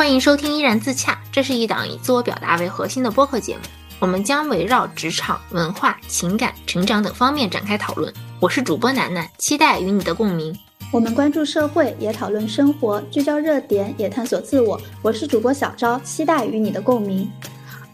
欢迎收听《依然自洽》，这是一档以自我表达为核心的播客节目。我们将围绕职场、文化、情感、成长等方面展开讨论。我是主播楠楠，期待与你的共鸣。我们关注社会，也讨论生活，聚焦热点，也探索自我。我是主播小昭，期待与你的共鸣。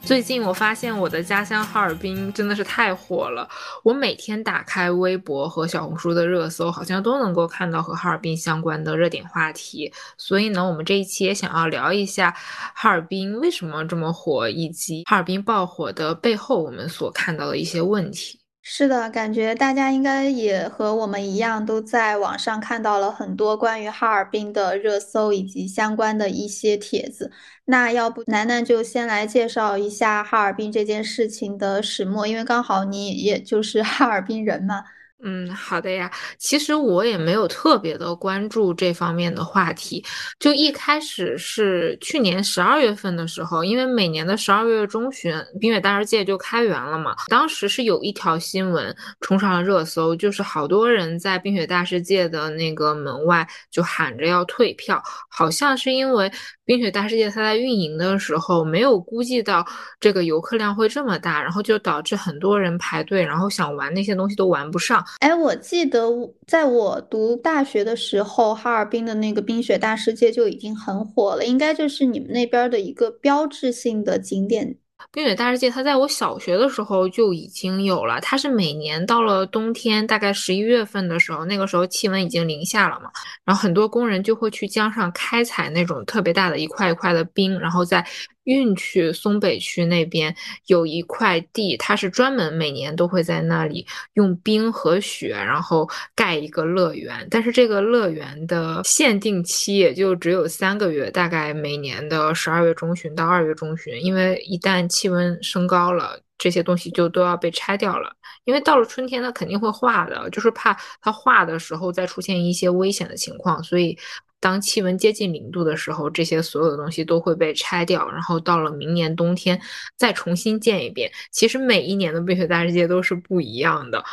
最近我发现我的家乡哈尔滨真的是太火了，我每天打开微博和小红书的热搜，好像都能够看到和哈尔滨相关的热点话题。所以呢，我们这一期也想要聊一下哈尔滨为什么这么火，以及哈尔滨爆火的背后我们所看到的一些问题。是的，感觉大家应该也和我们一样，都在网上看到了很多关于哈尔滨的热搜以及相关的一些帖子。那要不楠楠就先来介绍一下哈尔滨这件事情的始末，因为刚好你也就是哈尔滨人嘛。嗯，好的呀。其实我也没有特别的关注这方面的话题。就一开始是去年十二月份的时候，因为每年的十二月中旬，冰雪大世界就开园了嘛。当时是有一条新闻冲上了热搜，就是好多人在冰雪大世界的那个门外就喊着要退票，好像是因为。冰雪大世界，它在运营的时候没有估计到这个游客量会这么大，然后就导致很多人排队，然后想玩那些东西都玩不上。哎，我记得在我读大学的时候，哈尔滨的那个冰雪大世界就已经很火了，应该就是你们那边的一个标志性的景点。冰雪大世界，它在我小学的时候就已经有了。它是每年到了冬天，大概十一月份的时候，那个时候气温已经零下了嘛，然后很多工人就会去江上开采那种特别大的一块一块的冰，然后在。运去松北区那边有一块地，它是专门每年都会在那里用冰和雪，然后盖一个乐园。但是这个乐园的限定期也就只有三个月，大概每年的十二月中旬到二月中旬。因为一旦气温升高了，这些东西就都要被拆掉了。因为到了春天，它肯定会化的，就是怕它化的时候再出现一些危险的情况，所以。当气温接近零度的时候，这些所有的东西都会被拆掉，然后到了明年冬天再重新建一遍。其实每一年的 冰雪大世界都是不一样的。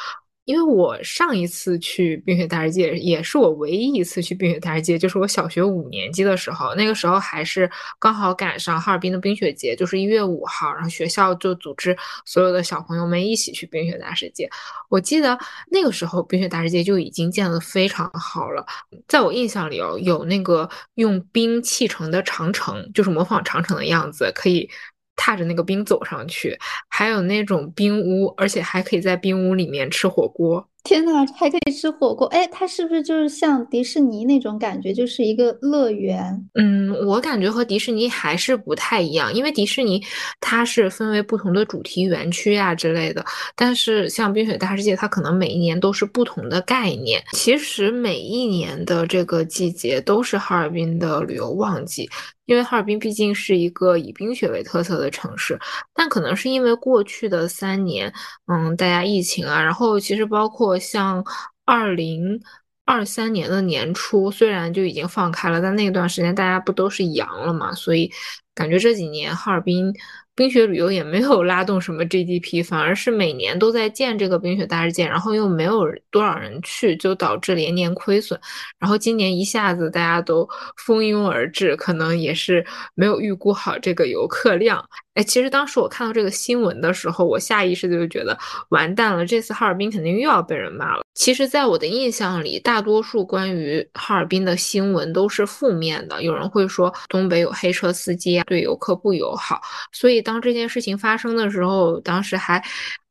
因为我上一次去冰雪大世界，也是我唯一一次去冰雪大世界，就是我小学五年级的时候，那个时候还是刚好赶上哈尔滨的冰雪节，就是一月五号，然后学校就组织所有的小朋友们一起去冰雪大世界。我记得那个时候冰雪大世界就已经建得非常好了，在我印象里哦，有那个用冰砌成的长城，就是模仿长城的样子，可以。踏着那个冰走上去，还有那种冰屋，而且还可以在冰屋里面吃火锅。天呐，还可以吃火锅！哎，它是不是就是像迪士尼那种感觉，就是一个乐园？嗯，我感觉和迪士尼还是不太一样，因为迪士尼它是分为不同的主题园区啊之类的，但是像冰雪大世界，它可能每一年都是不同的概念。其实每一年的这个季节都是哈尔滨的旅游旺季。因为哈尔滨毕竟是一个以冰雪为特色的城市，但可能是因为过去的三年，嗯，大家疫情啊，然后其实包括像二零二三年的年初，虽然就已经放开了，但那段时间大家不都是阳了嘛，所以感觉这几年哈尔滨。冰雪旅游也没有拉动什么 GDP，反而是每年都在建这个冰雪大世界，然后又没有多少人去，就导致连年亏损。然后今年一下子大家都蜂拥而至，可能也是没有预估好这个游客量。哎，其实当时我看到这个新闻的时候，我下意识的就觉得完蛋了，这次哈尔滨肯定又要被人骂了。其实，在我的印象里，大多数关于哈尔滨的新闻都是负面的。有人会说东北有黑车司机啊，对游客不友好。所以，当这件事情发生的时候，当时还，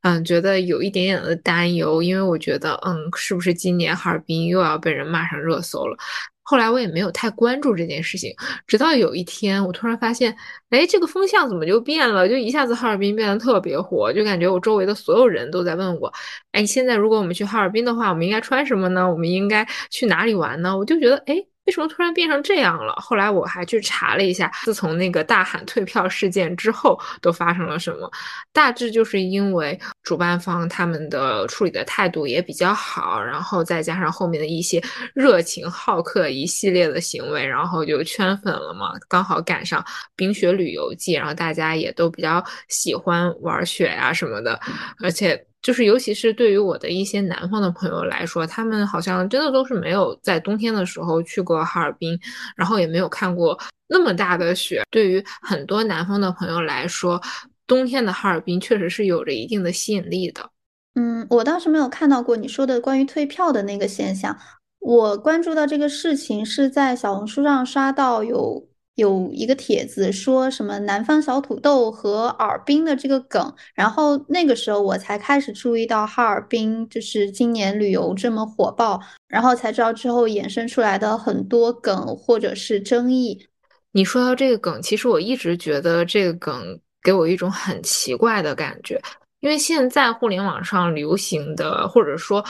嗯，觉得有一点点的担忧，因为我觉得，嗯，是不是今年哈尔滨又要被人骂上热搜了？后来我也没有太关注这件事情，直到有一天，我突然发现，哎，这个风向怎么就变了？就一下子哈尔滨变得特别火，就感觉我周围的所有人都在问我，哎，现在如果我们去哈尔滨的话，我们应该穿什么呢？我们应该去哪里玩呢？我就觉得，哎。为什么突然变成这样了？后来我还去查了一下，自从那个大喊退票事件之后，都发生了什么？大致就是因为主办方他们的处理的态度也比较好，然后再加上后面的一些热情好客一系列的行为，然后就圈粉了嘛。刚好赶上冰雪旅游季，然后大家也都比较喜欢玩雪呀什么的，而且。就是尤其是对于我的一些南方的朋友来说，他们好像真的都是没有在冬天的时候去过哈尔滨，然后也没有看过那么大的雪。对于很多南方的朋友来说，冬天的哈尔滨确实是有着一定的吸引力的。嗯，我倒是没有看到过你说的关于退票的那个现象。我关注到这个事情是在小红书上刷到有有一个帖子说什么南方小土豆和尔滨的这个梗，然后那个时候我才开始注意到哈尔滨就是今年旅游这么火爆，然后才知道之后衍生出来的很多梗或者是争议。你说到这个梗，其实我一直觉得这个梗给我一种很奇怪的感觉。因为现在互联网上流行的，或者说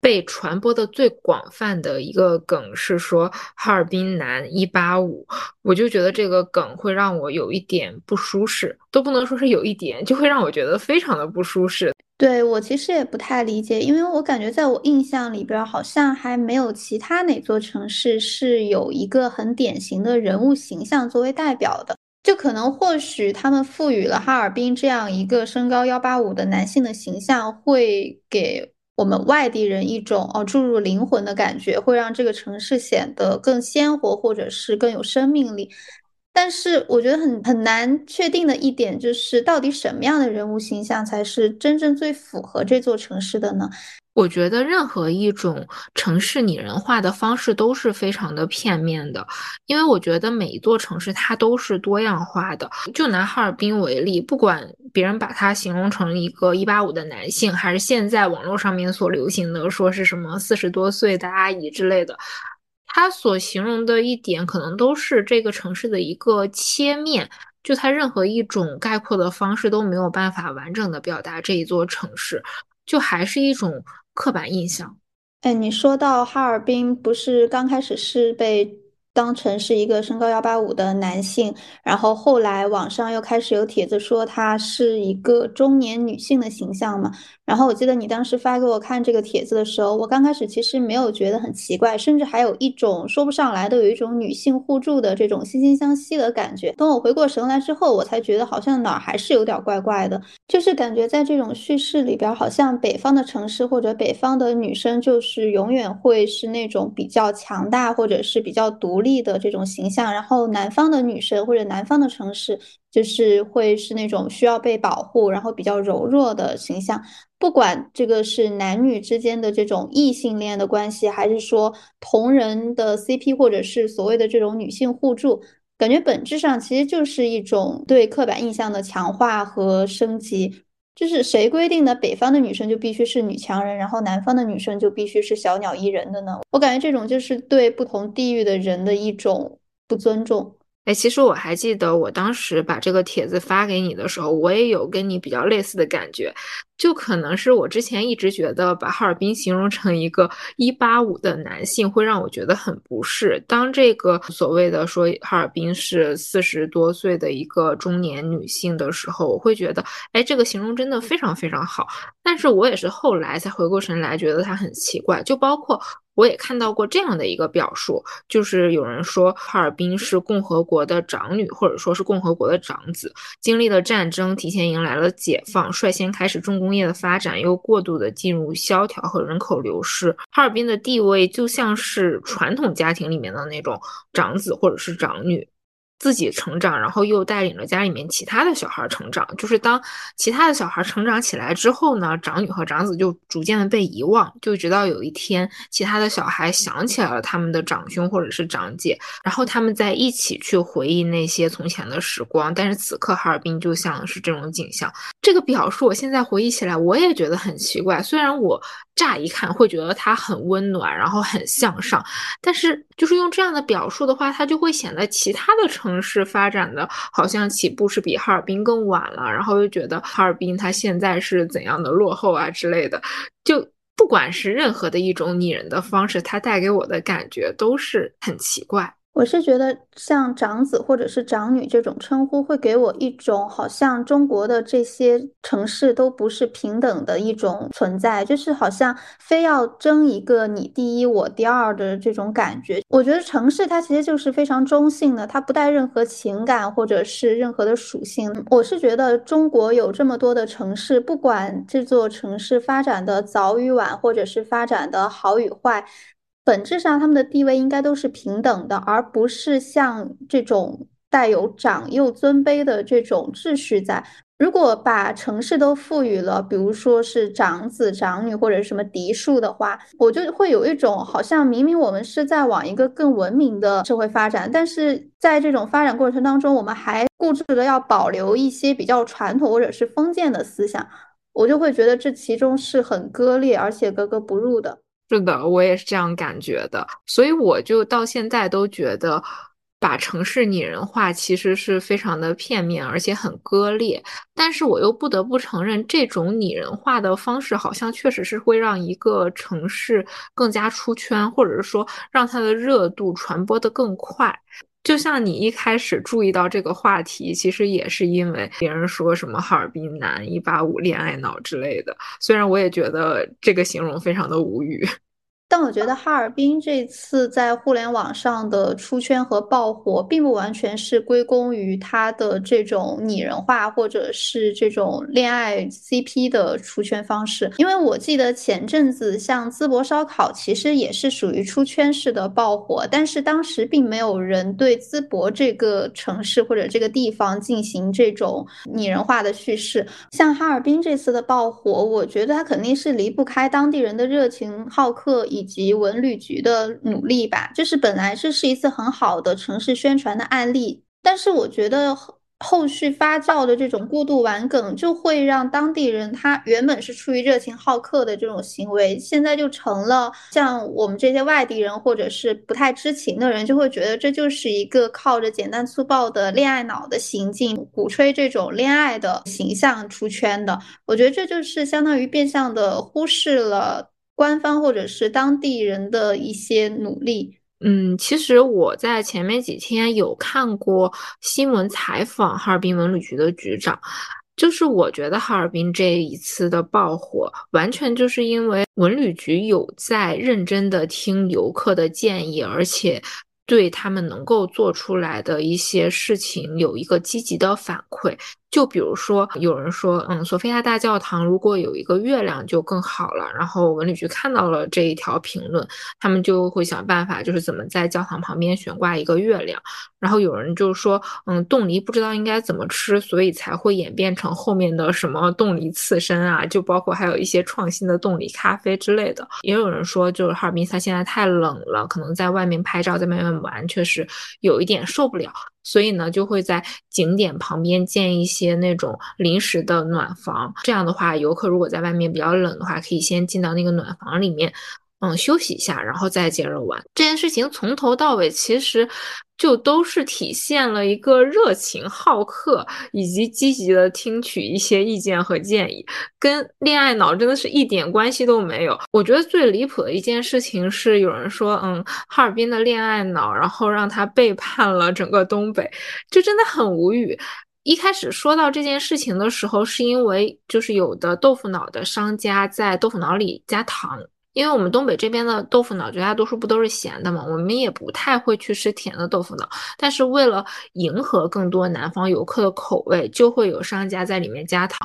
被传播的最广泛的一个梗是说哈尔滨男一八五，我就觉得这个梗会让我有一点不舒适，都不能说是有一点，就会让我觉得非常的不舒适。对我其实也不太理解，因为我感觉在我印象里边，好像还没有其他哪座城市是有一个很典型的人物形象作为代表的。就可能或许他们赋予了哈尔滨这样一个身高幺八五的男性的形象，会给我们外地人一种哦注入灵魂的感觉，会让这个城市显得更鲜活，或者是更有生命力。但是我觉得很很难确定的一点就是，到底什么样的人物形象才是真正最符合这座城市的呢？我觉得任何一种城市拟人化的方式都是非常的片面的，因为我觉得每一座城市它都是多样化的。就拿哈尔滨为例，不管别人把它形容成一个一八五的男性，还是现在网络上面所流行的说是什么四十多岁的阿姨之类的，它所形容的一点可能都是这个城市的一个切面，就它任何一种概括的方式都没有办法完整的表达这一座城市，就还是一种。刻板印象，哎，你说到哈尔滨，不是刚开始是被。当成是一个身高幺八五的男性，然后后来网上又开始有帖子说他是一个中年女性的形象嘛。然后我记得你当时发给我看这个帖子的时候，我刚开始其实没有觉得很奇怪，甚至还有一种说不上来的有一种女性互助的这种惺惺相惜的感觉。等我回过神来之后，我才觉得好像哪儿还是有点怪怪的，就是感觉在这种叙事里边，好像北方的城市或者北方的女生就是永远会是那种比较强大或者是比较独。立的这种形象，然后南方的女生或者南方的城市，就是会是那种需要被保护，然后比较柔弱的形象。不管这个是男女之间的这种异性恋的关系，还是说同人的 CP，或者是所谓的这种女性互助，感觉本质上其实就是一种对刻板印象的强化和升级。就是谁规定的北方的女生就必须是女强人，然后南方的女生就必须是小鸟依人的呢？我感觉这种就是对不同地域的人的一种不尊重。哎，其实我还记得我当时把这个帖子发给你的时候，我也有跟你比较类似的感觉。就可能是我之前一直觉得把哈尔滨形容成一个一八五的男性，会让我觉得很不适。当这个所谓的说哈尔滨是四十多岁的一个中年女性的时候，我会觉得，哎，这个形容真的非常非常好。但是我也是后来才回过神来，觉得它很奇怪。就包括。我也看到过这样的一个表述，就是有人说哈尔滨是共和国的长女，或者说是共和国的长子，经历了战争，提前迎来了解放，率先开始重工业的发展，又过度的进入萧条和人口流失。哈尔滨的地位就像是传统家庭里面的那种长子或者是长女。自己成长，然后又带领着家里面其他的小孩成长。就是当其他的小孩成长起来之后呢，长女和长子就逐渐的被遗忘，就直到有一天，其他的小孩想起来了他们的长兄或者是长姐，然后他们在一起去回忆那些从前的时光。但是此刻哈尔滨就像是这种景象。这个表述我现在回忆起来，我也觉得很奇怪。虽然我乍一看会觉得它很温暖，然后很向上，但是就是用这样的表述的话，它就会显得其他的成。城市发展的好像起步是比哈尔滨更晚了，然后又觉得哈尔滨它现在是怎样的落后啊之类的，就不管是任何的一种拟人的方式，它带给我的感觉都是很奇怪。我是觉得像长子或者是长女这种称呼，会给我一种好像中国的这些城市都不是平等的一种存在，就是好像非要争一个你第一我第二的这种感觉。我觉得城市它其实就是非常中性的，它不带任何情感或者是任何的属性。我是觉得中国有这么多的城市，不管这座城市发展的早与晚，或者是发展的好与坏。本质上，他们的地位应该都是平等的，而不是像这种带有长幼尊卑的这种秩序在。如果把城市都赋予了，比如说是长子长女或者什么嫡庶的话，我就会有一种好像明明我们是在往一个更文明的社会发展，但是在这种发展过程当中，我们还固执的要保留一些比较传统或者是封建的思想，我就会觉得这其中是很割裂而且格格不入的。是的，我也是这样感觉的，所以我就到现在都觉得，把城市拟人化其实是非常的片面，而且很割裂。但是我又不得不承认，这种拟人化的方式好像确实是会让一个城市更加出圈，或者是说让它的热度传播的更快。就像你一开始注意到这个话题，其实也是因为别人说什么哈尔滨男一八五恋爱脑之类的。虽然我也觉得这个形容非常的无语。但我觉得哈尔滨这次在互联网上的出圈和爆火，并不完全是归功于它的这种拟人化，或者是这种恋爱 CP 的出圈方式。因为我记得前阵子像淄博烧烤，其实也是属于出圈式的爆火，但是当时并没有人对淄博这个城市或者这个地方进行这种拟人化的叙事。像哈尔滨这次的爆火，我觉得它肯定是离不开当地人的热情好客。以及文旅局的努力吧，就是本来这是一次很好的城市宣传的案例，但是我觉得后续发酵的这种过度玩梗，就会让当地人他原本是出于热情好客的这种行为，现在就成了像我们这些外地人或者是不太知情的人，就会觉得这就是一个靠着简单粗暴的恋爱脑的行径，鼓吹这种恋爱的形象出圈的。我觉得这就是相当于变相的忽视了。官方或者是当地人的一些努力，嗯，其实我在前面几天有看过新闻采访哈尔滨文旅局的局长，就是我觉得哈尔滨这一次的爆火，完全就是因为文旅局有在认真的听游客的建议，而且。对他们能够做出来的一些事情有一个积极的反馈，就比如说有人说，嗯，索菲亚大教堂如果有一个月亮就更好了。然后文旅局看到了这一条评论，他们就会想办法，就是怎么在教堂旁边悬挂一个月亮。然后有人就说，嗯，冻梨不知道应该怎么吃，所以才会演变成后面的什么冻梨刺身啊，就包括还有一些创新的冻梨咖啡之类的。也有人说，就是哈尔滨它现在太冷了，可能在外面拍照，在外面玩确实有一点受不了，所以呢，就会在景点旁边建一些那种临时的暖房。这样的话，游客如果在外面比较冷的话，可以先进到那个暖房里面。嗯，休息一下，然后再接着玩。这件事情从头到尾其实就都是体现了一个热情好客，以及积极的听取一些意见和建议，跟恋爱脑真的是一点关系都没有。我觉得最离谱的一件事情是，有人说，嗯，哈尔滨的恋爱脑，然后让他背叛了整个东北，就真的很无语。一开始说到这件事情的时候，是因为就是有的豆腐脑的商家在豆腐脑里加糖。因为我们东北这边的豆腐脑绝大多数不都是咸的嘛，我们也不太会去吃甜的豆腐脑。但是为了迎合更多南方游客的口味，就会有商家在里面加糖。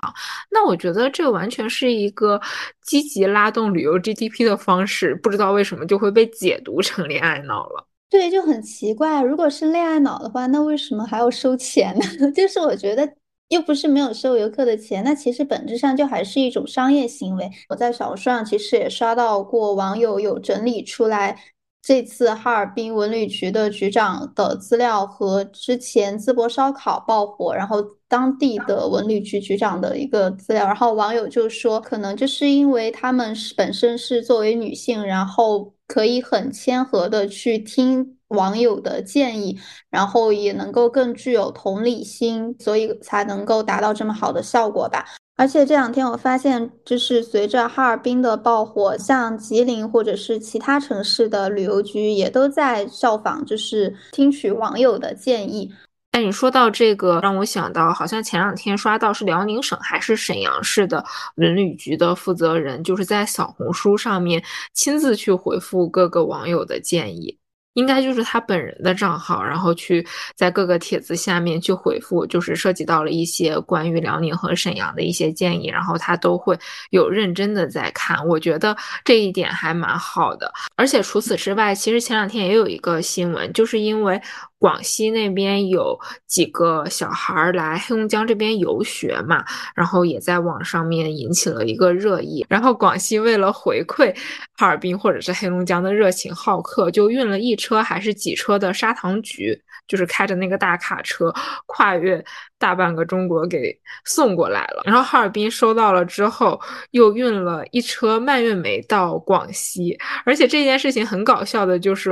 那我觉得这完全是一个积极拉动旅游 GDP 的方式，不知道为什么就会被解读成恋爱脑了。对，就很奇怪。如果是恋爱脑的话，那为什么还要收钱呢？就是我觉得。又不是没有收游客的钱，那其实本质上就还是一种商业行为。我在小红书上其实也刷到过网友有整理出来这次哈尔滨文旅局的局长的资料和之前淄博烧烤爆火，然后当地的文旅局局长的一个资料。然后网友就说，可能就是因为他们是本身是作为女性，然后可以很谦和的去听。网友的建议，然后也能够更具有同理心，所以才能够达到这么好的效果吧。而且这两天我发现，就是随着哈尔滨的爆火，像吉林或者是其他城市的旅游局也都在效仿，就是听取网友的建议。哎，你说到这个，让我想到，好像前两天刷到是辽宁省还是沈阳市的文旅局的负责人，就是在小红书上面亲自去回复各个网友的建议。应该就是他本人的账号，然后去在各个帖子下面去回复，就是涉及到了一些关于辽宁和沈阳的一些建议，然后他都会有认真的在看，我觉得这一点还蛮好的。而且除此之外，其实前两天也有一个新闻，就是因为。广西那边有几个小孩来黑龙江这边游学嘛，然后也在网上面引起了一个热议。然后广西为了回馈哈尔滨或者是黑龙江的热情好客，就运了一车还是几车的砂糖橘，就是开着那个大卡车，跨越大半个中国给送过来了。然后哈尔滨收到了之后，又运了一车蔓越莓到广西。而且这件事情很搞笑的就是，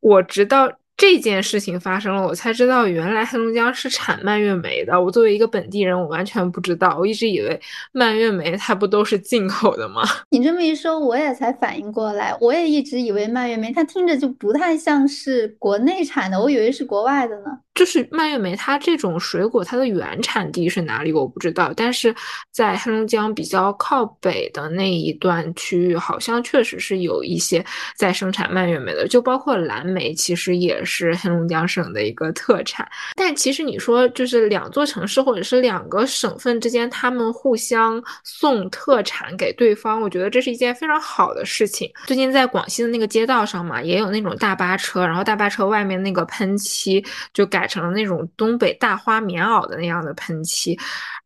我直到。这件事情发生了，我才知道原来黑龙江是产蔓越莓的。我作为一个本地人，我完全不知道。我一直以为蔓越莓它不都是进口的吗？你这么一说，我也才反应过来。我也一直以为蔓越莓它听着就不太像是国内产的，我以为是国外的呢。就是蔓越莓，它这种水果，它的原产地是哪里？我不知道。但是在黑龙江比较靠北的那一段区域，好像确实是有一些在生产蔓越莓的，就包括蓝莓，其实也是黑龙江省的一个特产。但其实你说，就是两座城市或者是两个省份之间，他们互相送特产给对方，我觉得这是一件非常好的事情。最近在广西的那个街道上嘛，也有那种大巴车，然后大巴车外面那个喷漆就改。成了那种东北大花棉袄的那样的喷漆，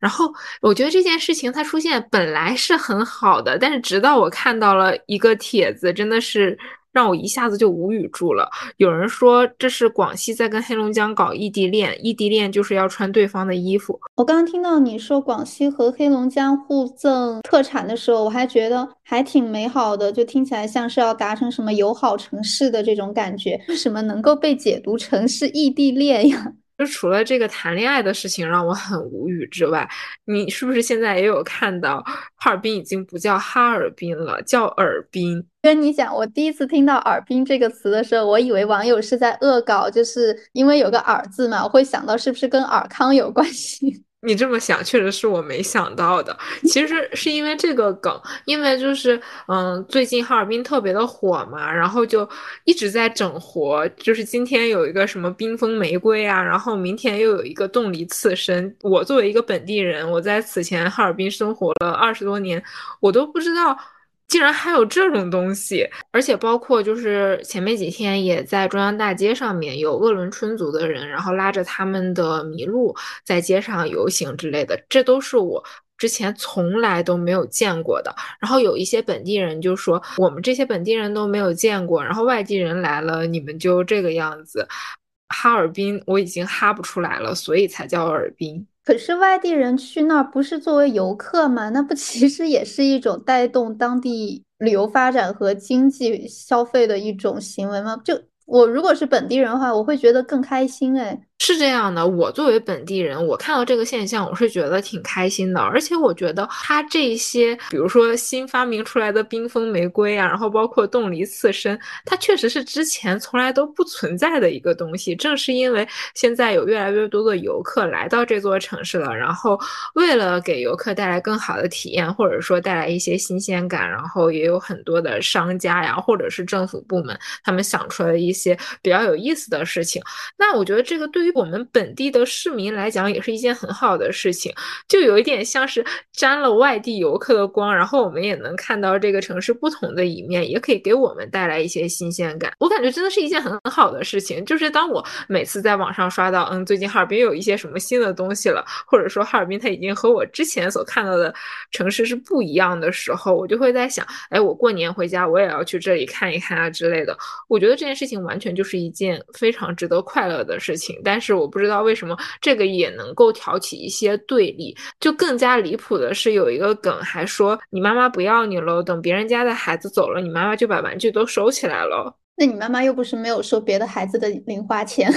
然后我觉得这件事情它出现本来是很好的，但是直到我看到了一个帖子，真的是。让我一下子就无语住了。有人说这是广西在跟黑龙江搞异地恋，异地恋就是要穿对方的衣服。我刚刚听到你说广西和黑龙江互赠特产的时候，我还觉得还挺美好的，就听起来像是要达成什么友好城市的这种感觉。为什么能够被解读成是异地恋呀？就除了这个谈恋爱的事情让我很无语之外，你是不是现在也有看到哈尔滨已经不叫哈尔滨了，叫尔滨？跟你讲，我第一次听到“尔滨”这个词的时候，我以为网友是在恶搞，就是因为有个“尔”字嘛，我会想到是不是跟尔康有关系。你这么想，确实是我没想到的。其实是因为这个梗，因为就是嗯，最近哈尔滨特别的火嘛，然后就一直在整活。就是今天有一个什么冰封玫瑰啊，然后明天又有一个冻梨刺身。我作为一个本地人，我在此前哈尔滨生活了二十多年，我都不知道。竟然还有这种东西，而且包括就是前面几天也在中央大街上面有鄂伦春族的人，然后拉着他们的麋鹿在街上游行之类的，这都是我之前从来都没有见过的。然后有一些本地人就说，我们这些本地人都没有见过，然后外地人来了，你们就这个样子。哈尔滨我已经哈不出来了，所以才叫哈尔滨。可是外地人去那儿不是作为游客吗？那不其实也是一种带动当地旅游发展和经济消费的一种行为吗？就我如果是本地人的话，我会觉得更开心哎。是这样的，我作为本地人，我看到这个现象，我是觉得挺开心的。而且我觉得它这些，比如说新发明出来的冰封玫瑰啊，然后包括冻梨刺身，它确实是之前从来都不存在的一个东西。正是因为现在有越来越多的游客来到这座城市了，然后为了给游客带来更好的体验，或者说带来一些新鲜感，然后也有很多的商家呀，或者是政府部门，他们想出来一些比较有意思的事情。那我觉得这个对于我们本地的市民来讲，也是一件很好的事情，就有一点像是沾了外地游客的光，然后我们也能看到这个城市不同的一面，也可以给我们带来一些新鲜感。我感觉真的是一件很好的事情。就是当我每次在网上刷到，嗯，最近哈尔滨有一些什么新的东西了，或者说哈尔滨它已经和我之前所看到的城市是不一样的时候，我就会在想，哎，我过年回家我也要去这里看一看啊之类的。我觉得这件事情完全就是一件非常值得快乐的事情，但是我不。不知道为什么这个也能够挑起一些对立，就更加离谱的是有一个梗还说你妈妈不要你了，等别人家的孩子走了，你妈妈就把玩具都收起来了。那你妈妈又不是没有收别的孩子的零花钱，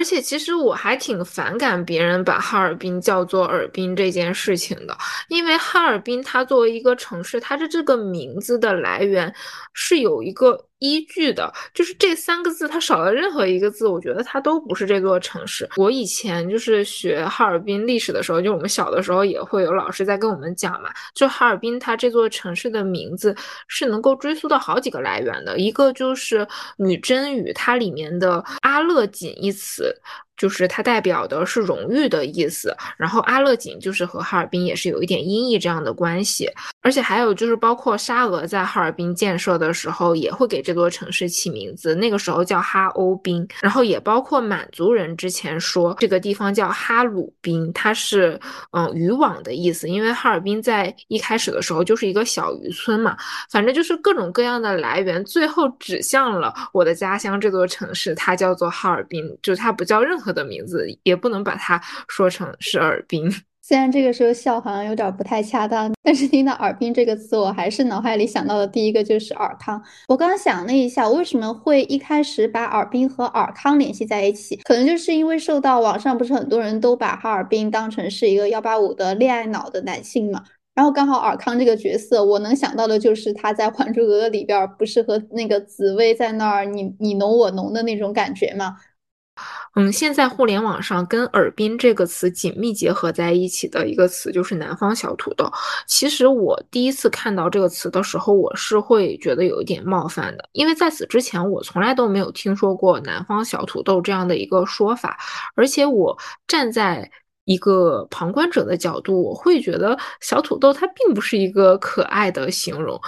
而且其实我还挺反感别人把哈尔滨叫做尔滨这件事情的，因为哈尔滨它作为一个城市，它的这个名字的来源是有一个。依据的就是这三个字，它少了任何一个字，我觉得它都不是这座城市。我以前就是学哈尔滨历史的时候，就我们小的时候也会有老师在跟我们讲嘛，就哈尔滨它这座城市的名字是能够追溯到好几个来源的，一个就是女真语，它里面的阿勒锦一词。就是它代表的是荣誉的意思，然后阿勒锦就是和哈尔滨也是有一点音译这样的关系，而且还有就是包括沙俄在哈尔滨建设的时候也会给这座城市起名字，那个时候叫哈欧滨，然后也包括满族人之前说这个地方叫哈鲁滨，它是嗯渔网的意思，因为哈尔滨在一开始的时候就是一个小渔村嘛，反正就是各种各样的来源，最后指向了我的家乡这座城市，它叫做哈尔滨，就它不叫任何。的名字也不能把它说成是尔滨，虽然这个时候笑好像有点不太恰当，但是听到尔滨这个词，我还是脑海里想到的第一个就是尔康。我刚想了一下，为什么会一开始把尔滨和尔康联系在一起？可能就是因为受到网上不是很多人都把哈尔滨当成是一个幺八五的恋爱脑的男性嘛，然后刚好尔康这个角色，我能想到的就是他在《还珠格格》里边不是和那个紫薇在那儿你你侬我侬的那种感觉嘛？嗯，现在互联网上跟“耳滨”这个词紧密结合在一起的一个词就是“南方小土豆”。其实我第一次看到这个词的时候，我是会觉得有一点冒犯的，因为在此之前我从来都没有听说过“南方小土豆”这样的一个说法，而且我站在。一个旁观者的角度，我会觉得小土豆它并不是一个可爱的形容，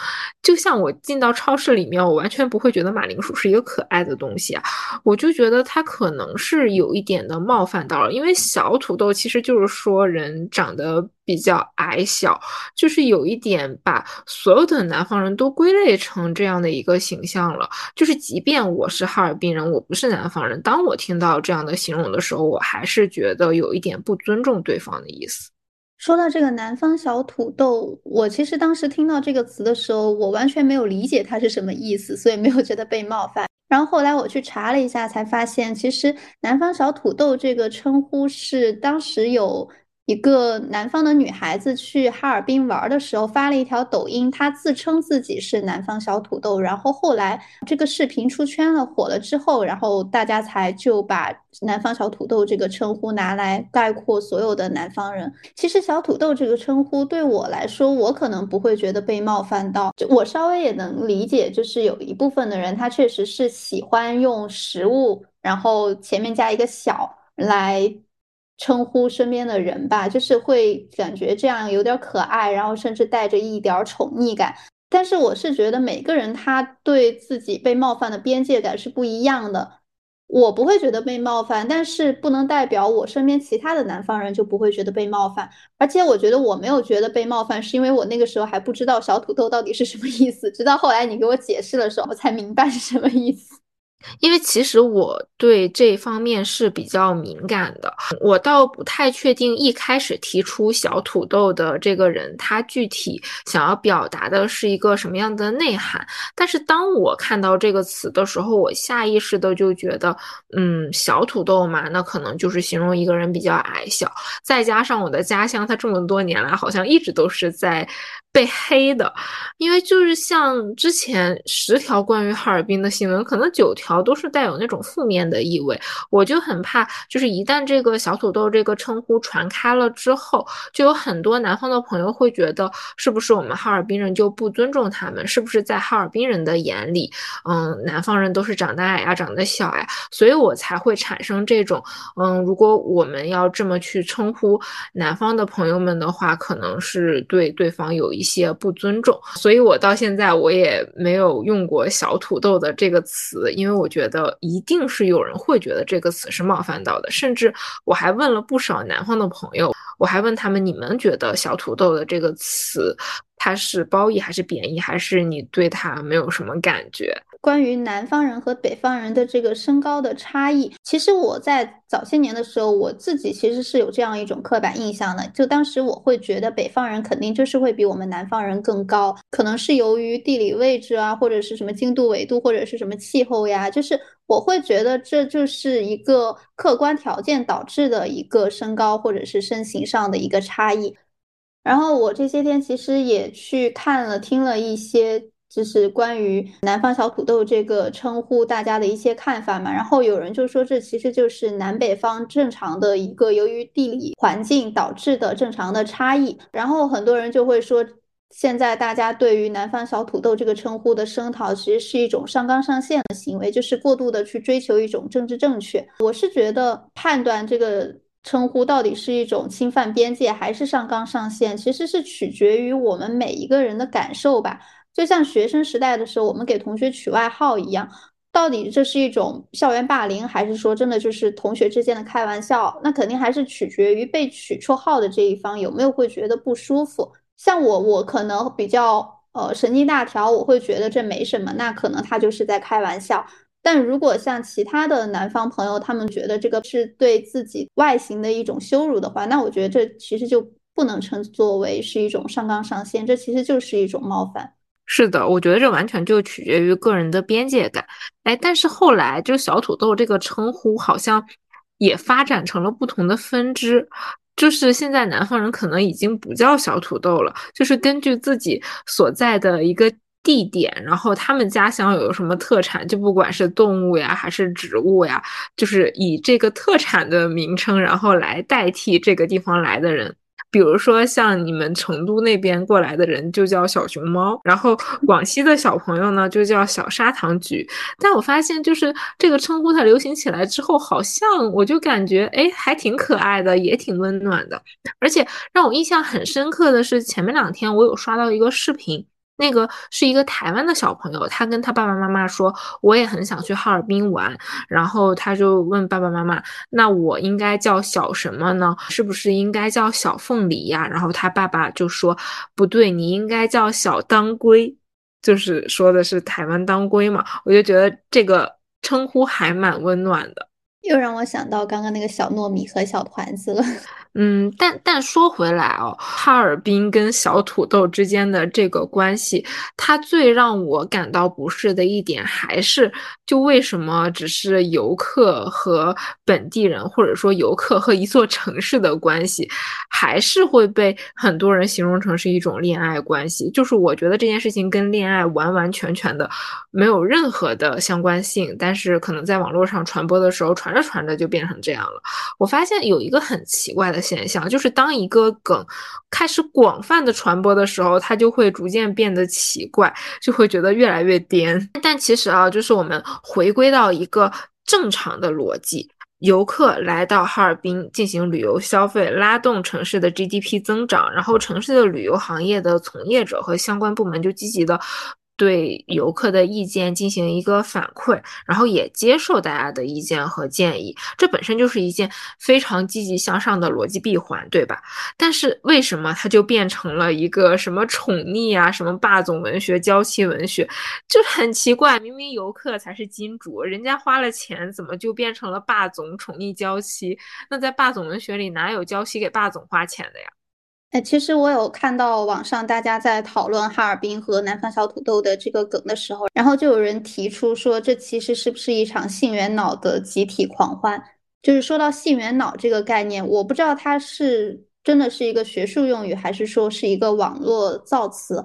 就像我进到超市里面，我完全不会觉得马铃薯是一个可爱的东西啊，我就觉得它可能是有一点的冒犯到了，因为小土豆其实就是说人长得。比较矮小，就是有一点把所有的南方人都归类成这样的一个形象了。就是即便我是哈尔滨人，我不是南方人，当我听到这样的形容的时候，我还是觉得有一点不尊重对方的意思。说到这个南方小土豆，我其实当时听到这个词的时候，我完全没有理解它是什么意思，所以没有觉得被冒犯。然后后来我去查了一下，才发现其实南方小土豆这个称呼是当时有。一个南方的女孩子去哈尔滨玩的时候发了一条抖音，她自称自己是南方小土豆。然后后来这个视频出圈了，火了之后，然后大家才就把南方小土豆这个称呼拿来概括所有的南方人。其实小土豆这个称呼对我来说，我可能不会觉得被冒犯到，就我稍微也能理解，就是有一部分的人他确实是喜欢用食物，然后前面加一个小来。称呼身边的人吧，就是会感觉这样有点可爱，然后甚至带着一点宠溺感。但是我是觉得每个人他对自己被冒犯的边界感是不一样的。我不会觉得被冒犯，但是不能代表我身边其他的南方人就不会觉得被冒犯。而且我觉得我没有觉得被冒犯，是因为我那个时候还不知道小土豆到底是什么意思，直到后来你给我解释的时候，我才明白是什么意思。因为其实我对这方面是比较敏感的，我倒不太确定一开始提出小土豆的这个人，他具体想要表达的是一个什么样的内涵。但是当我看到这个词的时候，我下意识的就觉得，嗯，小土豆嘛，那可能就是形容一个人比较矮小。再加上我的家乡，它这么多年来好像一直都是在。被黑的，因为就是像之前十条关于哈尔滨的新闻，可能九条都是带有那种负面的意味。我就很怕，就是一旦这个小土豆这个称呼传开了之后，就有很多南方的朋友会觉得，是不是我们哈尔滨人就不尊重他们？是不是在哈尔滨人的眼里，嗯，南方人都是长得矮呀，长得小呀？所以我才会产生这种，嗯，如果我们要这么去称呼南方的朋友们的话，可能是对对方有一。些不尊重，所以我到现在我也没有用过“小土豆”的这个词，因为我觉得一定是有人会觉得这个词是冒犯到的。甚至我还问了不少南方的朋友，我还问他们：你们觉得“小土豆”的这个词它是褒义还是贬义，还是你对它没有什么感觉？关于南方人和北方人的这个身高的差异，其实我在早些年的时候，我自己其实是有这样一种刻板印象的。就当时我会觉得北方人肯定就是会比我们南方人更高，可能是由于地理位置啊，或者是什么经度纬度，或者是什么气候呀，就是我会觉得这就是一个客观条件导致的一个身高或者是身形上的一个差异。然后我这些天其实也去看了、听了一些。就是关于南方小土豆这个称呼，大家的一些看法嘛。然后有人就说，这其实就是南北方正常的一个由于地理环境导致的正常的差异。然后很多人就会说，现在大家对于南方小土豆这个称呼的声讨，其实是一种上纲上线的行为，就是过度的去追求一种政治正确。我是觉得判断这个称呼到底是一种侵犯边界还是上纲上线，其实是取决于我们每一个人的感受吧。就像学生时代的时候，我们给同学取外号一样，到底这是一种校园霸凌，还是说真的就是同学之间的开玩笑？那肯定还是取决于被取绰号的这一方有没有会觉得不舒服。像我，我可能比较呃神经大条，我会觉得这没什么，那可能他就是在开玩笑。但如果像其他的南方朋友，他们觉得这个是对自己外形的一种羞辱的话，那我觉得这其实就不能称作为是一种上纲上线，这其实就是一种冒犯。是的，我觉得这完全就取决于个人的边界感。哎，但是后来就小土豆这个称呼好像也发展成了不同的分支，就是现在南方人可能已经不叫小土豆了，就是根据自己所在的一个地点，然后他们家乡有什么特产，就不管是动物呀还是植物呀，就是以这个特产的名称，然后来代替这个地方来的人。比如说像你们成都那边过来的人就叫小熊猫，然后广西的小朋友呢就叫小砂糖橘。但我发现就是这个称呼它流行起来之后，好像我就感觉哎还挺可爱的，也挺温暖的。而且让我印象很深刻的是，前面两天我有刷到一个视频。那个是一个台湾的小朋友，他跟他爸爸妈妈说，我也很想去哈尔滨玩，然后他就问爸爸妈妈，那我应该叫小什么呢？是不是应该叫小凤梨呀？然后他爸爸就说，不对，你应该叫小当归，就是说的是台湾当归嘛。我就觉得这个称呼还蛮温暖的，又让我想到刚刚那个小糯米和小团子了。嗯，但但说回来哦，哈尔滨跟小土豆之间的这个关系，它最让我感到不适的一点还是，就为什么只是游客和本地人，或者说游客和一座城市的关系，还是会被很多人形容成是一种恋爱关系？就是我觉得这件事情跟恋爱完完全全的没有任何的相关性，但是可能在网络上传播的时候，传着传着就变成这样了。我发现有一个很奇怪的。现象就是，当一个梗开始广泛的传播的时候，它就会逐渐变得奇怪，就会觉得越来越颠。但其实啊，就是我们回归到一个正常的逻辑，游客来到哈尔滨进行旅游消费，拉动城市的 GDP 增长，然后城市的旅游行业的从业者和相关部门就积极的。对游客的意见进行一个反馈，然后也接受大家的意见和建议，这本身就是一件非常积极向上的逻辑闭环，对吧？但是为什么它就变成了一个什么宠溺啊、什么霸总文学、娇妻文学，就很奇怪。明明游客才是金主，人家花了钱，怎么就变成了霸总宠溺娇妻？那在霸总文学里，哪有娇妻给霸总花钱的呀？其实我有看到网上大家在讨论哈尔滨和南方小土豆的这个梗的时候，然后就有人提出说，这其实是不是一场性缘脑的集体狂欢？就是说到性缘脑这个概念，我不知道它是真的是一个学术用语，还是说是一个网络造词。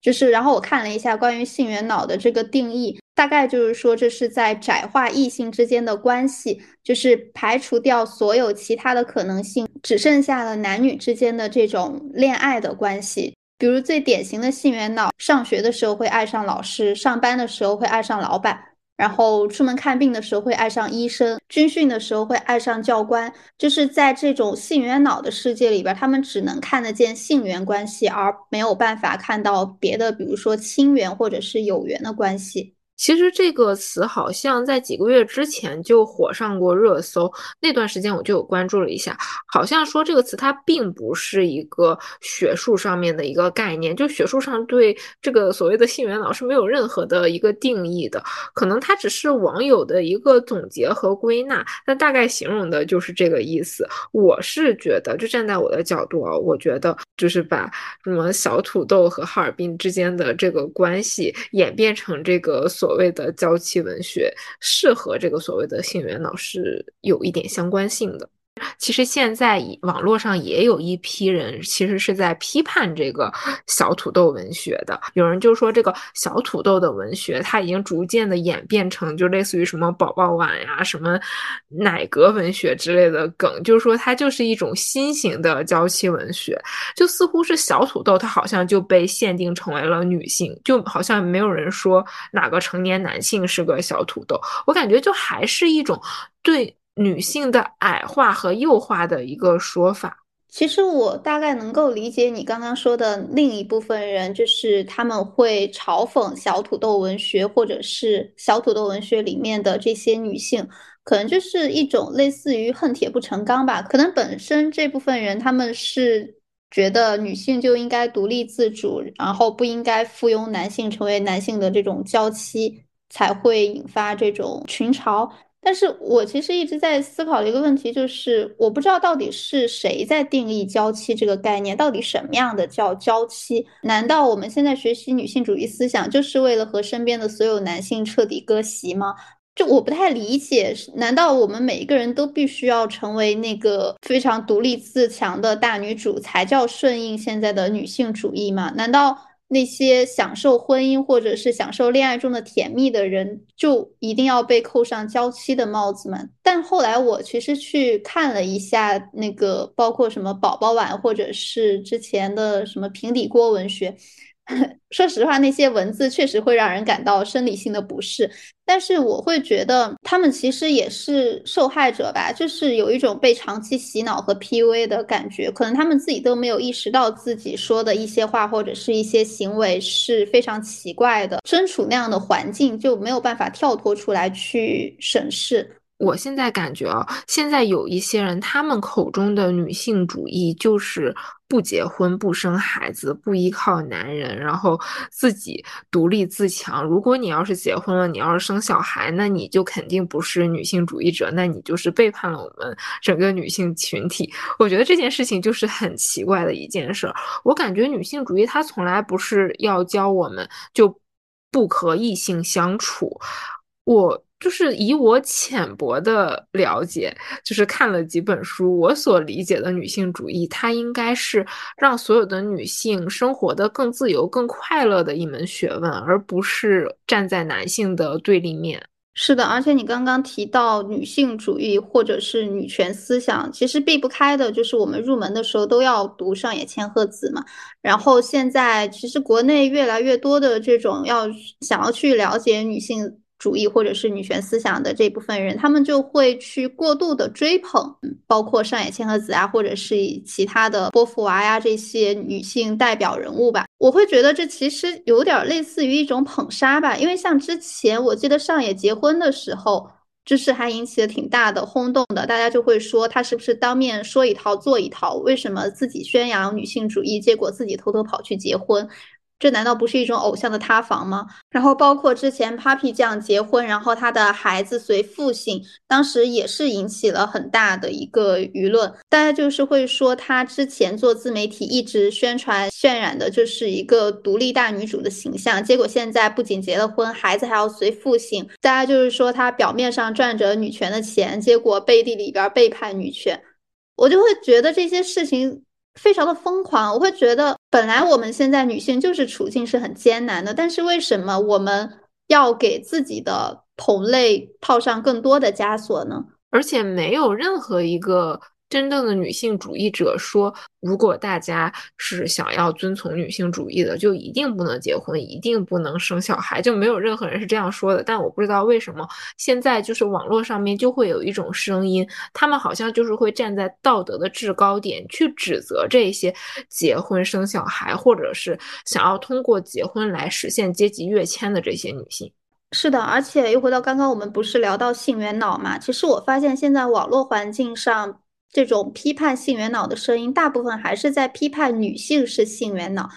就是，然后我看了一下关于性缘脑的这个定义，大概就是说，这是在窄化异性之间的关系，就是排除掉所有其他的可能性，只剩下了男女之间的这种恋爱的关系。比如最典型的性缘脑，上学的时候会爱上老师，上班的时候会爱上老板。然后出门看病的时候会爱上医生，军训的时候会爱上教官，就是在这种性缘脑的世界里边，他们只能看得见性缘关系，而没有办法看到别的，比如说亲缘或者是有缘的关系。其实这个词好像在几个月之前就火上过热搜，那段时间我就有关注了一下，好像说这个词它并不是一个学术上面的一个概念，就学术上对这个所谓的性缘脑是没有任何的一个定义的，可能它只是网友的一个总结和归纳，那大概形容的就是这个意思。我是觉得，就站在我的角度啊，我觉得就是把什么小土豆和哈尔滨之间的这个关系演变成这个所所谓的娇妻文学，是和这个所谓的性缘脑是有一点相关性的。其实现在网络上也有一批人，其实是在批判这个小土豆文学的。有人就说，这个小土豆的文学，它已经逐渐的演变成，就类似于什么宝宝碗呀、什么奶格文学之类的梗，就是说它就是一种新型的娇妻文学。就似乎是小土豆，它好像就被限定成为了女性，就好像没有人说哪个成年男性是个小土豆。我感觉就还是一种对。女性的矮化和幼化的一个说法。其实我大概能够理解你刚刚说的另一部分人，就是他们会嘲讽小土豆文学，或者是小土豆文学里面的这些女性，可能就是一种类似于恨铁不成钢吧。可能本身这部分人他们是觉得女性就应该独立自主，然后不应该附庸男性，成为男性的这种娇妻，才会引发这种群嘲。但是我其实一直在思考的一个问题，就是我不知道到底是谁在定义娇妻这个概念，到底什么样的叫娇妻？难道我们现在学习女性主义思想，就是为了和身边的所有男性彻底割席吗？就我不太理解，难道我们每一个人都必须要成为那个非常独立自强的大女主，才叫顺应现在的女性主义吗？难道？那些享受婚姻或者是享受恋爱中的甜蜜的人，就一定要被扣上娇妻的帽子吗？但后来我其实去看了一下那个，包括什么宝宝碗，或者是之前的什么平底锅文学。说实话，那些文字确实会让人感到生理性的不适，但是我会觉得他们其实也是受害者吧，就是有一种被长期洗脑和 PUA 的感觉，可能他们自己都没有意识到自己说的一些话或者是一些行为是非常奇怪的，身处那样的环境就没有办法跳脱出来去审视。我现在感觉啊，现在有一些人，他们口中的女性主义就是不结婚、不生孩子、不依靠男人，然后自己独立自强。如果你要是结婚了，你要是生小孩，那你就肯定不是女性主义者，那你就是背叛了我们整个女性群体。我觉得这件事情就是很奇怪的一件事。我感觉女性主义它从来不是要教我们就不和异性相处。我。就是以我浅薄的了解，就是看了几本书，我所理解的女性主义，它应该是让所有的女性生活的更自由、更快乐的一门学问，而不是站在男性的对立面。是的，而且你刚刚提到女性主义或者是女权思想，其实避不开的就是我们入门的时候都要读上野千鹤子嘛。然后现在其实国内越来越多的这种要想要去了解女性。主义或者是女权思想的这部分人，他们就会去过度的追捧，包括上野千鹤子啊，或者是其他的波伏娃呀这些女性代表人物吧。我会觉得这其实有点类似于一种捧杀吧，因为像之前我记得上野结婚的时候，就是还引起了挺大的轰动的，大家就会说他是不是当面说一套做一套？为什么自己宣扬女性主义，结果自己偷偷跑去结婚？这难道不是一种偶像的塌房吗？然后包括之前 Papi 酱结婚，然后他的孩子随父姓，当时也是引起了很大的一个舆论。大家就是会说他之前做自媒体一直宣传渲染的就是一个独立大女主的形象，结果现在不仅结了婚，孩子还要随父姓。大家就是说他表面上赚着女权的钱，结果背地里边背叛女权。我就会觉得这些事情。非常的疯狂，我会觉得本来我们现在女性就是处境是很艰难的，但是为什么我们要给自己的同类套上更多的枷锁呢？而且没有任何一个。真正的女性主义者说，如果大家是想要遵从女性主义的，就一定不能结婚，一定不能生小孩，就没有任何人是这样说的。但我不知道为什么现在就是网络上面就会有一种声音，他们好像就是会站在道德的制高点去指责这些结婚生小孩，或者是想要通过结婚来实现阶级跃迁的这些女性。是的，而且又回到刚刚我们不是聊到性缘脑嘛？其实我发现现在网络环境上这种批判性缘脑的声音，大部分还是在批判女性是性缘脑。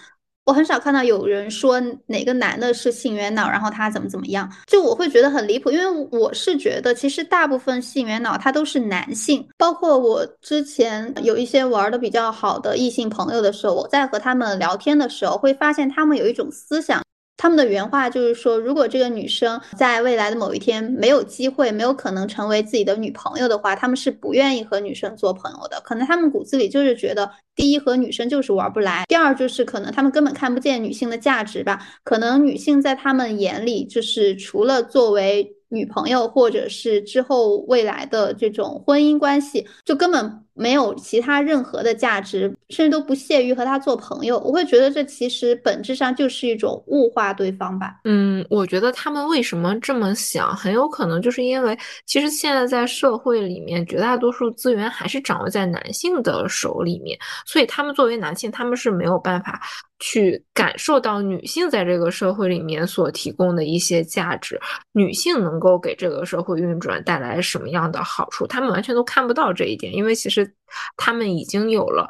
我很少看到有人说哪个男的是性缘脑，然后他怎么怎么样，就我会觉得很离谱，因为我是觉得其实大部分性缘脑他都是男性，包括我之前有一些玩的比较好的异性朋友的时候，我在和他们聊天的时候，会发现他们有一种思想。他们的原话就是说，如果这个女生在未来的某一天没有机会、没有可能成为自己的女朋友的话，他们是不愿意和女生做朋友的。可能他们骨子里就是觉得，第一和女生就是玩不来，第二就是可能他们根本看不见女性的价值吧。可能女性在他们眼里，就是除了作为。女朋友，或者是之后未来的这种婚姻关系，就根本没有其他任何的价值，甚至都不屑于和他做朋友。我会觉得这其实本质上就是一种物化对方吧。嗯，我觉得他们为什么这么想，很有可能就是因为其实现在在社会里面，绝大多数资源还是掌握在男性的手里面，所以他们作为男性，他们是没有办法。去感受到女性在这个社会里面所提供的一些价值，女性能够给这个社会运转带来什么样的好处，他们完全都看不到这一点，因为其实他们已经有了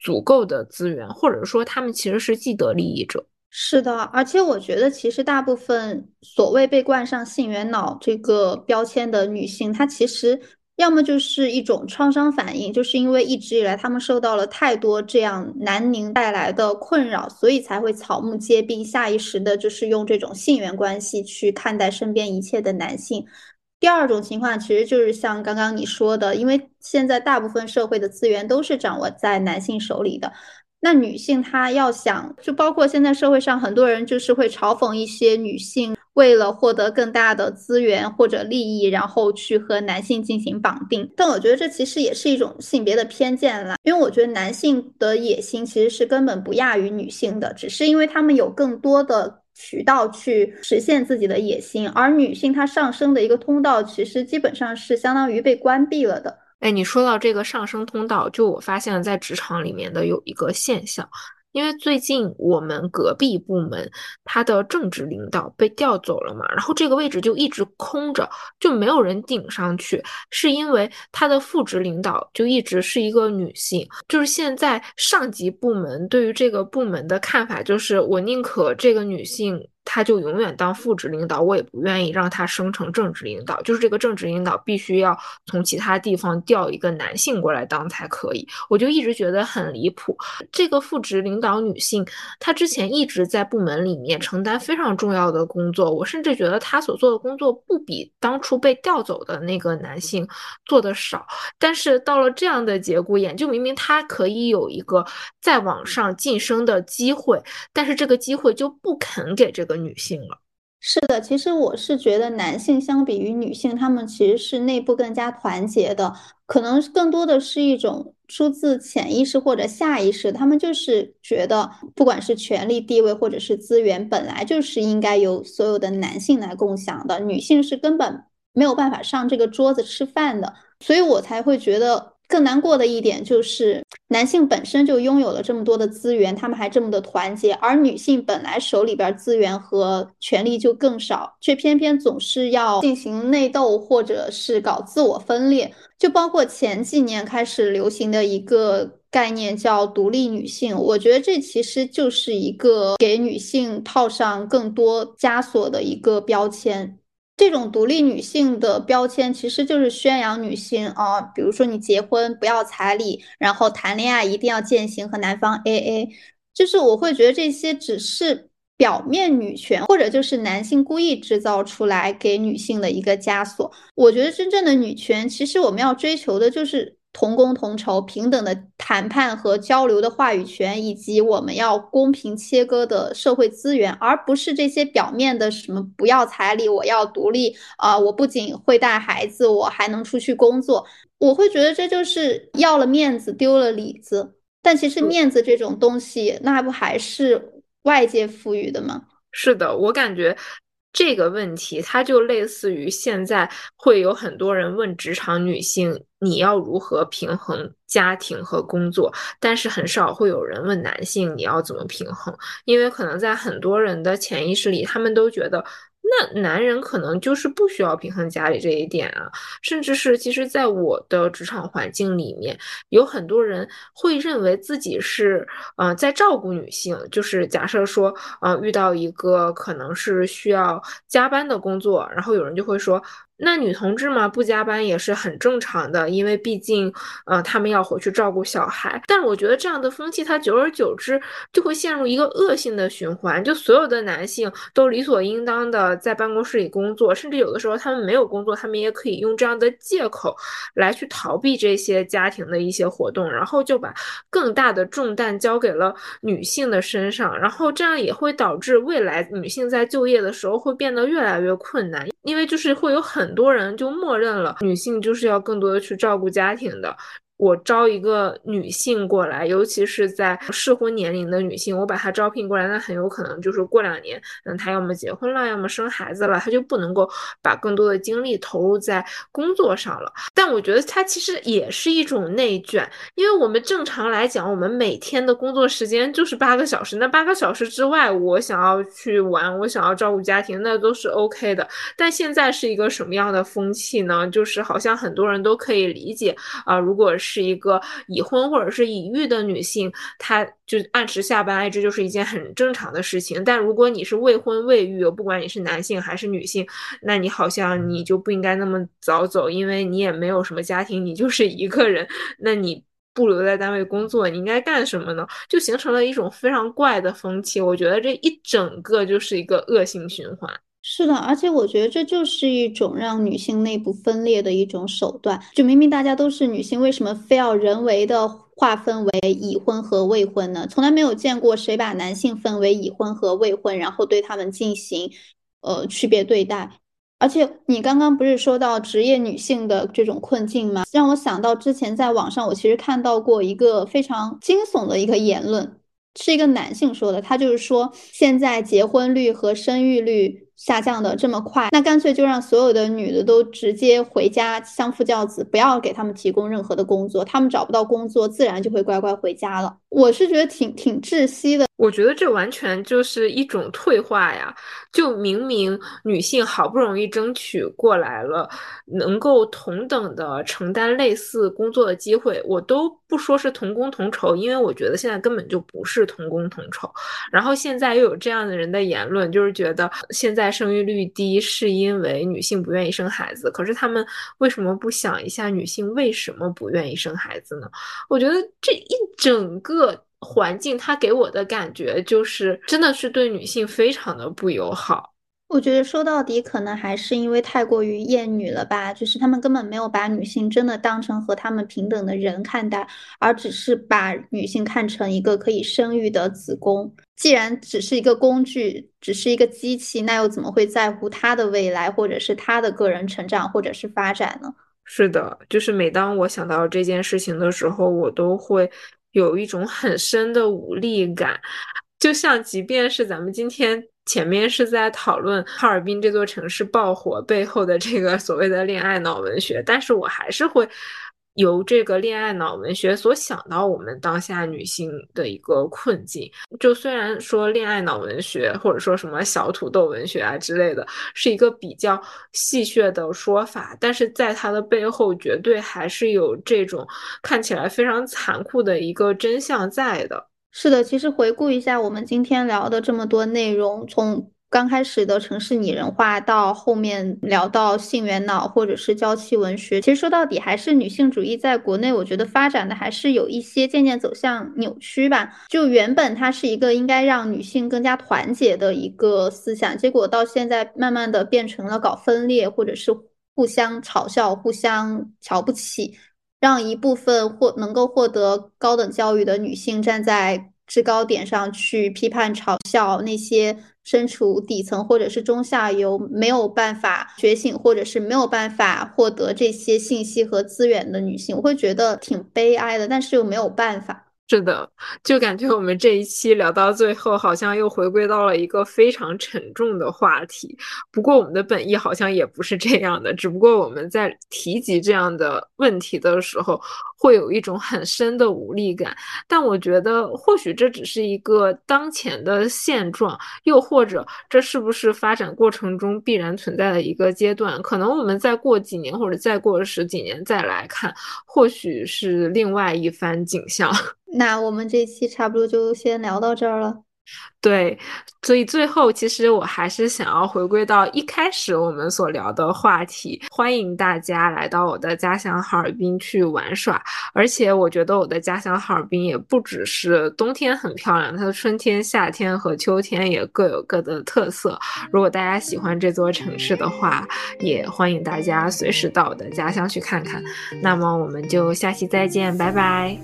足够的资源，或者说他们其实是既得利益者。是的，而且我觉得其实大部分所谓被冠上性缘脑这个标签的女性，她其实。要么就是一种创伤反应，就是因为一直以来他们受到了太多这样南宁带来的困扰，所以才会草木皆兵，下意识的就是用这种性缘关系去看待身边一切的男性。第二种情况其实就是像刚刚你说的，因为现在大部分社会的资源都是掌握在男性手里的。那女性她要想，就包括现在社会上很多人就是会嘲讽一些女性，为了获得更大的资源或者利益，然后去和男性进行绑定。但我觉得这其实也是一种性别的偏见了，因为我觉得男性的野心其实是根本不亚于女性的，只是因为他们有更多的渠道去实现自己的野心，而女性她上升的一个通道其实基本上是相当于被关闭了的。哎，你说到这个上升通道，就我发现了，在职场里面的有一个现象，因为最近我们隔壁部门他的正职领导被调走了嘛，然后这个位置就一直空着，就没有人顶上去，是因为他的副职领导就一直是一个女性，就是现在上级部门对于这个部门的看法就是，我宁可这个女性。他就永远当副职领导，我也不愿意让他升成正职领导。就是这个正职领导必须要从其他地方调一个男性过来当才可以。我就一直觉得很离谱。这个副职领导女性，她之前一直在部门里面承担非常重要的工作，我甚至觉得她所做的工作不比当初被调走的那个男性做的少。但是到了这样的节骨眼，就明明她可以有一个再往上晋升的机会，但是这个机会就不肯给这个。女性了，是的，其实我是觉得男性相比于女性，他们其实是内部更加团结的，可能更多的是一种出自潜意识或者下意识，他们就是觉得，不管是权力地位或者是资源，本来就是应该由所有的男性来共享的，女性是根本没有办法上这个桌子吃饭的，所以我才会觉得。更难过的一点就是，男性本身就拥有了这么多的资源，他们还这么的团结，而女性本来手里边资源和权力就更少，却偏偏总是要进行内斗，或者是搞自我分裂。就包括前几年开始流行的一个概念叫独立女性，我觉得这其实就是一个给女性套上更多枷锁的一个标签。这种独立女性的标签其实就是宣扬女性啊，比如说你结婚不要彩礼，然后谈恋爱一定要践行和男方 AA，就是我会觉得这些只是表面女权，或者就是男性故意制造出来给女性的一个枷锁。我觉得真正的女权，其实我们要追求的就是。同工同酬、平等的谈判和交流的话语权，以及我们要公平切割的社会资源，而不是这些表面的什么不要彩礼，我要独立啊！我不仅会带孩子，我还能出去工作。我会觉得这就是要了面子丢了里子。但其实面子这种东西，那不还是外界赋予的吗？是的，我感觉。这个问题，它就类似于现在会有很多人问职场女性，你要如何平衡家庭和工作？但是很少会有人问男性，你要怎么平衡？因为可能在很多人的潜意识里，他们都觉得那男人可能就是不需要平衡家里这一点啊，甚至是其实，在我的职场环境里面，有很多人会认为自己是呃在照顾女性，就是假设说，呃遇到一个可能是需要加班的工作，然后有人就会说。那女同志嘛，不加班也是很正常的，因为毕竟，呃，他们要回去照顾小孩。但是我觉得这样的风气，它久而久之就会陷入一个恶性的循环，就所有的男性都理所应当的在办公室里工作，甚至有的时候他们没有工作，他们也可以用这样的借口来去逃避这些家庭的一些活动，然后就把更大的重担交给了女性的身上，然后这样也会导致未来女性在就业的时候会变得越来越困难，因为就是会有很。多人就默认了女性就是要更多的去照顾家庭的。我招一个女性过来，尤其是在适婚年龄的女性，我把她招聘过来，那很有可能就是过两年，嗯，她要么结婚了，要么生孩子了，她就不能够把更多的精力投入在工作上了。但我觉得它其实也是一种内卷，因为我们正常来讲，我们每天的工作时间就是八个小时，那八个小时之外，我想要去玩，我想要照顾家庭，那都是 OK 的。但现在是一个什么样的风气呢？就是好像很多人都可以理解啊，如果是。是一个已婚或者是已育的女性，她就按时下班，这就是一件很正常的事情。但如果你是未婚未育，不管你是男性还是女性，那你好像你就不应该那么早走，因为你也没有什么家庭，你就是一个人，那你不留在单位工作，你应该干什么呢？就形成了一种非常怪的风气。我觉得这一整个就是一个恶性循环。是的，而且我觉得这就是一种让女性内部分裂的一种手段。就明明大家都是女性，为什么非要人为的划分为已婚和未婚呢？从来没有见过谁把男性分为已婚和未婚，然后对他们进行呃区别对待。而且你刚刚不是说到职业女性的这种困境吗？让我想到之前在网上，我其实看到过一个非常惊悚的一个言论，是一个男性说的，他就是说现在结婚率和生育率。下降的这么快，那干脆就让所有的女的都直接回家相夫教子，不要给他们提供任何的工作，他们找不到工作，自然就会乖乖回家了。我是觉得挺挺窒息的。我觉得这完全就是一种退化呀！就明明女性好不容易争取过来了，能够同等的承担类似工作的机会，我都不说是同工同酬，因为我觉得现在根本就不是同工同酬。然后现在又有这样的人的言论，就是觉得现在生育率低是因为女性不愿意生孩子。可是他们为什么不想一下女性为什么不愿意生孩子呢？我觉得这一整个。环境，它给我的感觉就是，真的是对女性非常的不友好。我觉得说到底，可能还是因为太过于厌女了吧，就是他们根本没有把女性真的当成和他们平等的人看待，而只是把女性看成一个可以生育的子宫。既然只是一个工具，只是一个机器，那又怎么会在乎她的未来，或者是她的个人成长，或者是发展呢？是的，就是每当我想到这件事情的时候，我都会。有一种很深的无力感，就像即便是咱们今天前面是在讨论哈尔滨这座城市爆火背后的这个所谓的恋爱脑文学，但是我还是会。由这个恋爱脑文学所想到我们当下女性的一个困境，就虽然说恋爱脑文学或者说什么小土豆文学啊之类的，是一个比较戏谑的说法，但是在它的背后，绝对还是有这种看起来非常残酷的一个真相在的。是的，其实回顾一下我们今天聊的这么多内容，从。刚开始的城市拟人化，到后面聊到性缘脑或者是娇妻文学，其实说到底还是女性主义在国内，我觉得发展的还是有一些渐渐走向扭曲吧。就原本它是一个应该让女性更加团结的一个思想，结果到现在慢慢的变成了搞分裂，或者是互相嘲笑、互相瞧不起，让一部分获能够获得高等教育的女性站在。制高点上去批判嘲笑那些身处底层或者是中下游没有办法觉醒或者是没有办法获得这些信息和资源的女性，我会觉得挺悲哀的，但是又没有办法。是的，就感觉我们这一期聊到最后，好像又回归到了一个非常沉重的话题。不过我们的本意好像也不是这样的，只不过我们在提及这样的问题的时候。会有一种很深的无力感。但我觉得，或许这只是一个当前的现状，又或者这是不是发展过程中必然存在的一个阶段？可能我们再过几年，或者再过十几年再来看，或许是另外一番景象。那我们这期差不多就先聊到这儿了。对，所以最后其实我还是想要回归到一开始我们所聊的话题，欢迎大家来到我的家乡哈尔滨去玩耍。而且我觉得我的家乡哈尔滨也不只是冬天很漂亮，它的春天、夏天和秋天也各有各的特色。如果大家喜欢这座城市的话，也欢迎大家随时到我的家乡去看看。那么我们就下期再见，拜拜。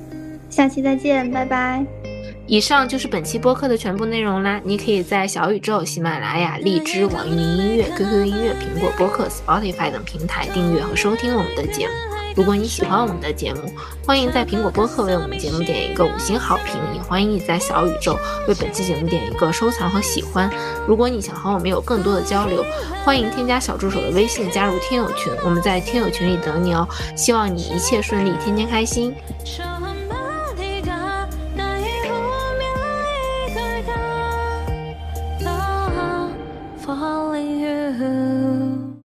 下期再见，拜拜。以上就是本期播客的全部内容啦！你可以在小宇宙、喜马拉雅、荔枝、网易云音乐、QQ 音乐、苹果播客、Spotify 等平台订阅和收听我们的节目。如果你喜欢我们的节目，欢迎在苹果播客为我们节目点一个五星好评，也欢迎你在小宇宙为本期节目点一个收藏和喜欢。如果你想和我们有更多的交流，欢迎添加小助手的微信加入听友群，我们在听友群里等你哦。希望你一切顺利，天天开心。